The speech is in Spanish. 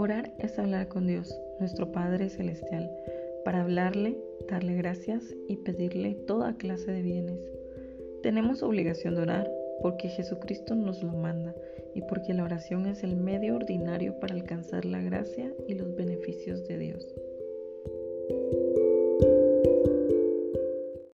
Orar es hablar con Dios, nuestro Padre Celestial, para hablarle, darle gracias y pedirle toda clase de bienes. Tenemos obligación de orar porque Jesucristo nos lo manda y porque la oración es el medio ordinario para alcanzar la gracia y los beneficios de Dios.